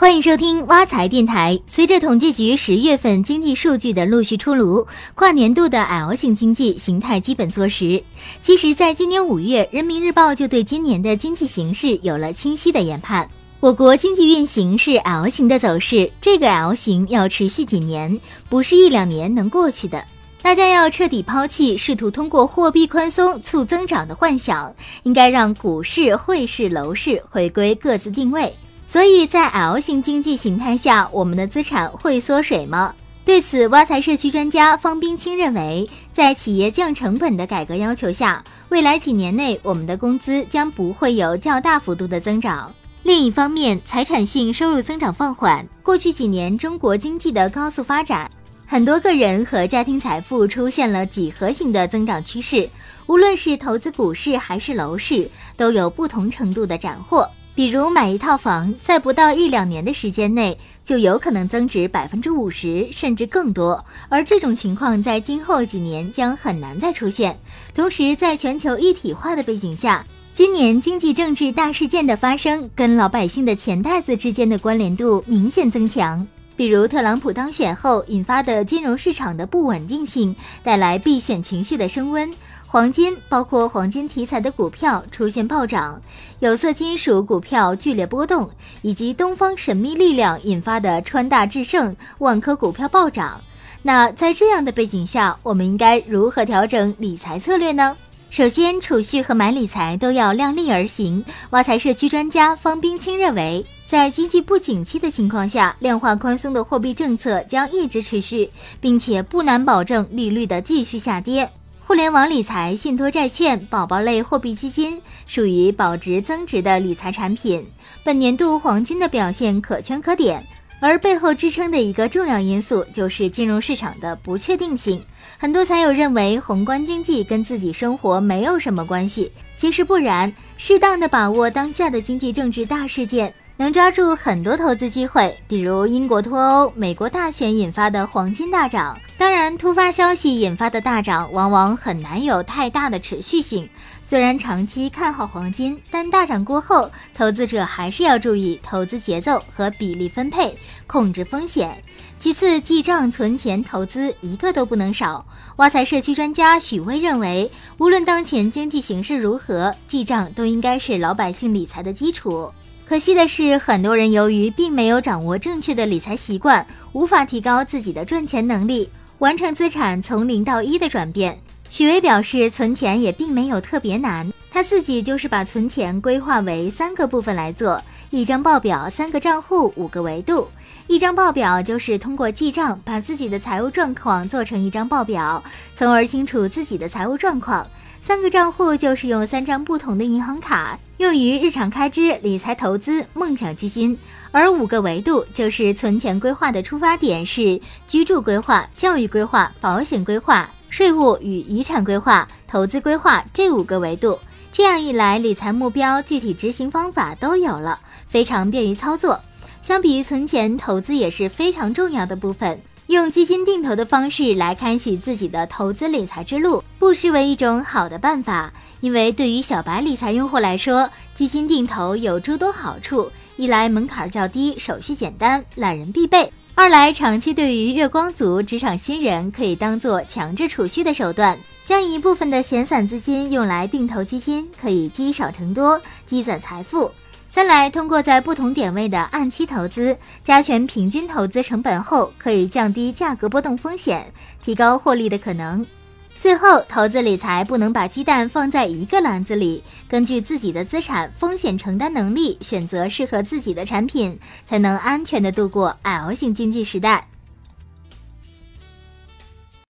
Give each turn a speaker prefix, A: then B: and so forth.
A: 欢迎收听挖财电台。随着统计局十月份经济数据的陆续出炉，跨年度的 L 型经济形态基本坐实。其实，在今年五月，人民日报就对今年的经济形势有了清晰的研判。我国经济运行是 L 型的走势，这个 L 型要持续几年，不是一两年能过去的。大家要彻底抛弃试图通过货币宽松促增长的幻想，应该让股市、汇市、楼市回归各自定位。所以在 L 型经济形态下，我们的资产会缩水吗？对此，挖财社区专家方冰清认为，在企业降成本的改革要求下，未来几年内我们的工资将不会有较大幅度的增长。另一方面，财产性收入增长放缓。过去几年中国经济的高速发展，很多个人和家庭财富出现了几何型的增长趋势。无论是投资股市还是楼市，都有不同程度的斩获。比如买一套房，在不到一两年的时间内，就有可能增值百分之五十甚至更多，而这种情况在今后几年将很难再出现。同时，在全球一体化的背景下，今年经济政治大事件的发生跟老百姓的钱袋子之间的关联度明显增强。比如特朗普当选后引发的金融市场的不稳定性，带来避险情绪的升温。黄金，包括黄金题材的股票出现暴涨，有色金属股票剧烈波动，以及东方神秘力量引发的川大智胜、万科股票暴涨。那在这样的背景下，我们应该如何调整理财策略呢？首先，储蓄和买理财都要量力而行。挖财社区专家方冰清认为，在经济不景气的情况下，量化宽松的货币政策将一直持续，并且不难保证利率的继续下跌。互联网理财、信托债券、宝宝类货币基金属于保值增值的理财产品。本年度黄金的表现可圈可点，而背后支撑的一个重要因素就是金融市场的不确定性。很多财友认为宏观经济跟自己生活没有什么关系，其实不然。适当的把握当下的经济政治大事件。能抓住很多投资机会，比如英国脱欧、美国大选引发的黄金大涨。当然，突发消息引发的大涨往往很难有太大的持续性。虽然长期看好黄金，但大涨过后，投资者还是要注意投资节奏和比例分配，控制风险。其次，记账、存钱、投资一个都不能少。挖财社区专家许巍认为，无论当前经济形势如何，记账都应该是老百姓理财的基础。可惜的是，很多人由于并没有掌握正确的理财习惯，无法提高自己的赚钱能力，完成资产从零到一的转变。许巍表示，存钱也并没有特别难，他自己就是把存钱规划为三个部分来做：一张报表、三个账户、五个维度。一张报表就是通过记账，把自己的财务状况做成一张报表，从而清楚自己的财务状况。三个账户就是用三张不同的银行卡，用于日常开支、理财投资、梦想基金。而五个维度就是存钱规划的出发点是居住规划、教育规划、保险规划、税务与遗产规划、投资规划这五个维度。这样一来，理财目标、具体执行方法都有了，非常便于操作。相比于存钱，投资也是非常重要的部分。用基金定投的方式来开启自己的投资理财之路，不失为一种好的办法。因为对于小白理财用户来说，基金定投有诸多好处：一来门槛较低，手续简单，懒人必备；二来长期对于月光族、职场新人可以当做强制储蓄的手段，将一部分的闲散资金用来定投基金，可以积少成多，积攒财富。三来，通过在不同点位的按期投资，加权平均投资成本后，可以降低价格波动风险，提高获利的可能。最后，投资理财不能把鸡蛋放在一个篮子里，根据自己的资产风险承担能力，选择适合自己的产品，才能安全的度过 L 型经济时代。